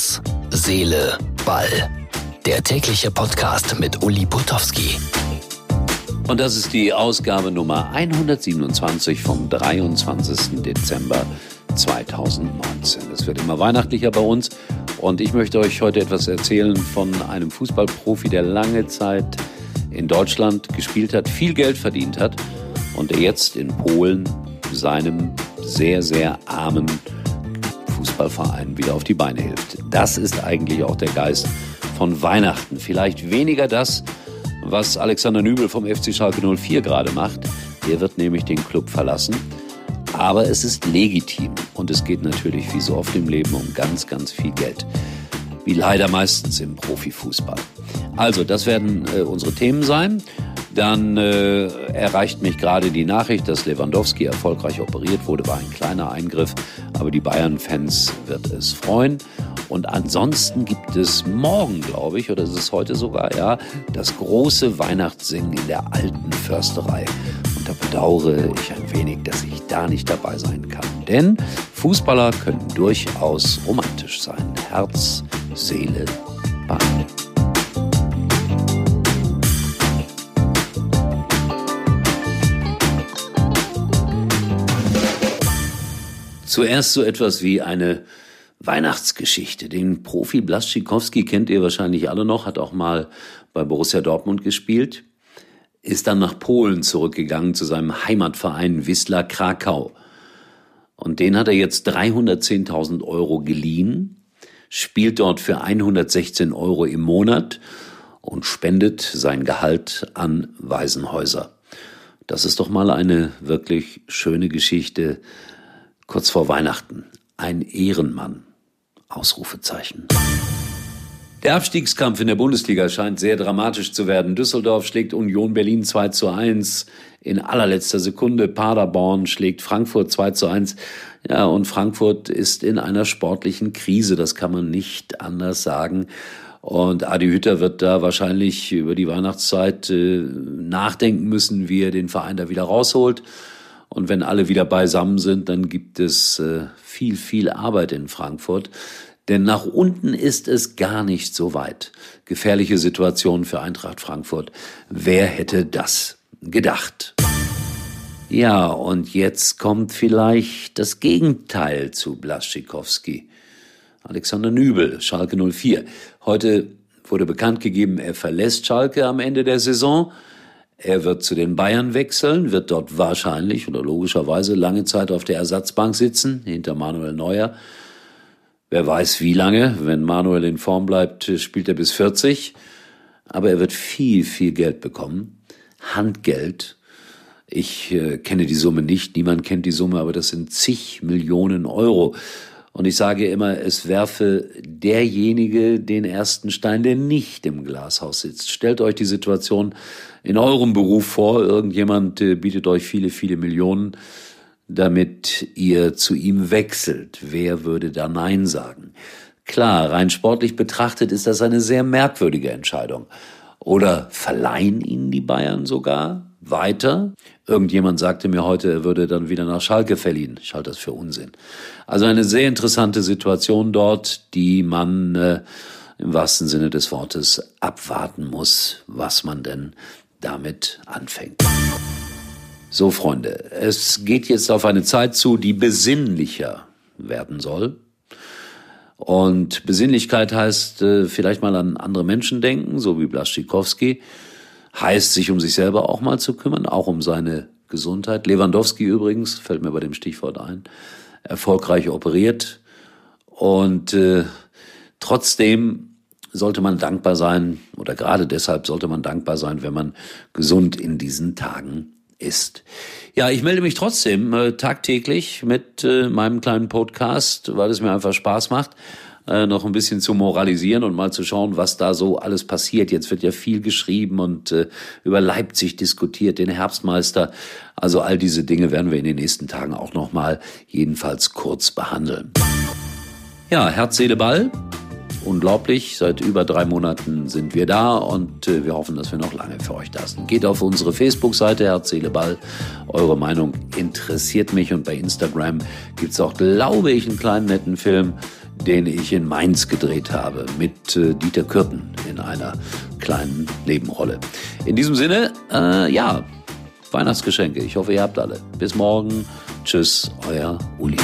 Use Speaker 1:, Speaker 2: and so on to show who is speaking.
Speaker 1: Herz, Seele, Ball. Der tägliche Podcast mit Uli Putowski.
Speaker 2: Und das ist die Ausgabe Nummer 127 vom 23. Dezember 2019. Es wird immer weihnachtlicher bei uns und ich möchte euch heute etwas erzählen von einem Fußballprofi, der lange Zeit in Deutschland gespielt hat, viel Geld verdient hat und der jetzt in Polen seinem sehr, sehr armen Fußballverein wieder auf die Beine hilft. Das ist eigentlich auch der Geist von Weihnachten. Vielleicht weniger das, was Alexander Nübel vom FC Schalke 04 gerade macht. Der wird nämlich den Club verlassen. Aber es ist legitim und es geht natürlich wie so oft im Leben um ganz, ganz viel Geld. Wie leider meistens im Profifußball. Also, das werden äh, unsere Themen sein. Dann äh, erreicht mich gerade die Nachricht, dass Lewandowski erfolgreich operiert wurde. War ein kleiner Eingriff, aber die Bayern-Fans wird es freuen. Und ansonsten gibt es morgen, glaube ich, oder ist es heute sogar, ja, das große Weihnachtssingen in der alten Försterei. Und da bedauere ich ein wenig, dass ich da nicht dabei sein kann. Denn Fußballer können durchaus romantisch sein. Herz, Seele, Bein. Zuerst so etwas wie eine Weihnachtsgeschichte. Den Profi Blaschikowski kennt ihr wahrscheinlich alle noch, hat auch mal bei Borussia Dortmund gespielt, ist dann nach Polen zurückgegangen zu seinem Heimatverein Wisla Krakau. Und den hat er jetzt 310.000 Euro geliehen, spielt dort für 116 Euro im Monat und spendet sein Gehalt an Waisenhäuser. Das ist doch mal eine wirklich schöne Geschichte kurz vor Weihnachten. Ein Ehrenmann. Ausrufezeichen. Der Abstiegskampf in der Bundesliga scheint sehr dramatisch zu werden. Düsseldorf schlägt Union Berlin 2 zu 1 in allerletzter Sekunde. Paderborn schlägt Frankfurt 2 zu 1. Ja, und Frankfurt ist in einer sportlichen Krise. Das kann man nicht anders sagen. Und Adi Hütter wird da wahrscheinlich über die Weihnachtszeit äh, nachdenken müssen, wie er den Verein da wieder rausholt. Und wenn alle wieder beisammen sind, dann gibt es äh, viel, viel Arbeit in Frankfurt. Denn nach unten ist es gar nicht so weit. Gefährliche Situation für Eintracht Frankfurt. Wer hätte das gedacht? Ja, und jetzt kommt vielleicht das Gegenteil zu Blaschikowski. Alexander Nübel, Schalke 04. Heute wurde bekannt gegeben, er verlässt Schalke am Ende der Saison. Er wird zu den Bayern wechseln, wird dort wahrscheinlich oder logischerweise lange Zeit auf der Ersatzbank sitzen, hinter Manuel Neuer. Wer weiß wie lange. Wenn Manuel in Form bleibt, spielt er bis 40. Aber er wird viel, viel Geld bekommen. Handgeld. Ich äh, kenne die Summe nicht, niemand kennt die Summe, aber das sind zig Millionen Euro. Und ich sage immer, es werfe derjenige den ersten Stein, der nicht im Glashaus sitzt. Stellt euch die Situation in eurem Beruf vor. Irgendjemand äh, bietet euch viele, viele Millionen, damit ihr zu ihm wechselt. Wer würde da Nein sagen? Klar, rein sportlich betrachtet ist das eine sehr merkwürdige Entscheidung. Oder verleihen ihn die Bayern sogar weiter? Irgendjemand sagte mir heute, er würde dann wieder nach Schalke verliehen. Ich halte das für Unsinn. Also eine sehr interessante Situation dort, die man äh, im wahrsten Sinne des Wortes abwarten muss, was man denn damit anfängt. So, Freunde, es geht jetzt auf eine Zeit zu, die besinnlicher werden soll. Und Besinnlichkeit heißt äh, vielleicht mal an andere Menschen denken, so wie Blaschikowski. Heißt, sich um sich selber auch mal zu kümmern, auch um seine Gesundheit. Lewandowski übrigens, fällt mir bei dem Stichwort ein, erfolgreich operiert. Und äh, trotzdem sollte man dankbar sein, oder gerade deshalb sollte man dankbar sein, wenn man gesund in diesen Tagen ist. Ja, ich melde mich trotzdem äh, tagtäglich mit äh, meinem kleinen Podcast, weil es mir einfach Spaß macht, äh, noch ein bisschen zu moralisieren und mal zu schauen, was da so alles passiert. Jetzt wird ja viel geschrieben und äh, über Leipzig diskutiert, den Herbstmeister. Also all diese Dinge werden wir in den nächsten Tagen auch noch mal jedenfalls kurz behandeln. Ja, Herz, Seele, Ball unglaublich. Seit über drei Monaten sind wir da und äh, wir hoffen, dass wir noch lange für euch da sind. Geht auf unsere Facebook-Seite Herz, Seele, Ball. Eure Meinung interessiert mich und bei Instagram gibt es auch, glaube ich, einen kleinen netten Film, den ich in Mainz gedreht habe mit äh, Dieter Kürten in einer kleinen Nebenrolle. In diesem Sinne, äh, ja, Weihnachtsgeschenke. Ich hoffe, ihr habt alle. Bis morgen. Tschüss, euer Uli.